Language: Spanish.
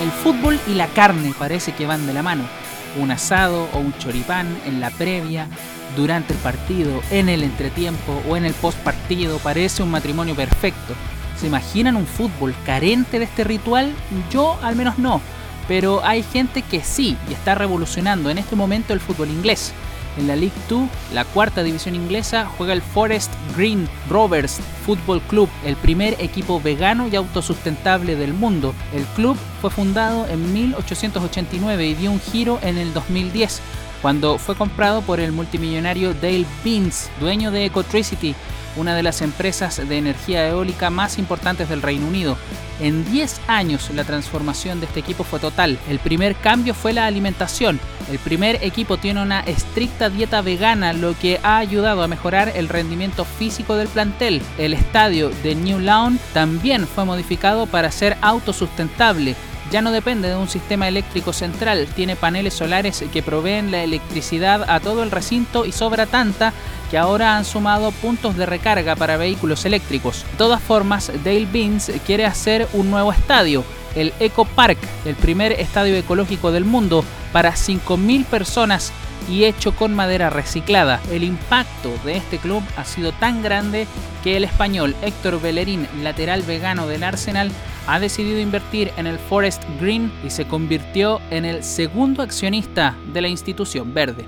El fútbol y la carne parece que van de la mano. Un asado o un choripán en la previa, durante el partido, en el entretiempo o en el post partido parece un matrimonio perfecto. ¿Se imaginan un fútbol carente de este ritual? Yo al menos no, pero hay gente que sí y está revolucionando en este momento el fútbol inglés. En la League 2, la cuarta división inglesa, juega el Forest Green Rovers Football Club, el primer equipo vegano y autosustentable del mundo. El club fue fundado en 1889 y dio un giro en el 2010 cuando fue comprado por el multimillonario Dale Beans, dueño de Ecotricity, una de las empresas de energía eólica más importantes del Reino Unido. En 10 años la transformación de este equipo fue total. El primer cambio fue la alimentación. El primer equipo tiene una estricta dieta vegana, lo que ha ayudado a mejorar el rendimiento físico del plantel. El estadio de New Lawn también fue modificado para ser autosustentable ya no depende de un sistema eléctrico central, tiene paneles solares que proveen la electricidad a todo el recinto y sobra tanta que ahora han sumado puntos de recarga para vehículos eléctricos. De todas formas, Dale Beans quiere hacer un nuevo estadio, el Eco Park, el primer estadio ecológico del mundo para 5.000 personas y hecho con madera reciclada. El impacto de este club ha sido tan grande que el español Héctor Bellerín, lateral vegano del Arsenal, ha decidido invertir en el Forest Green y se convirtió en el segundo accionista de la institución verde.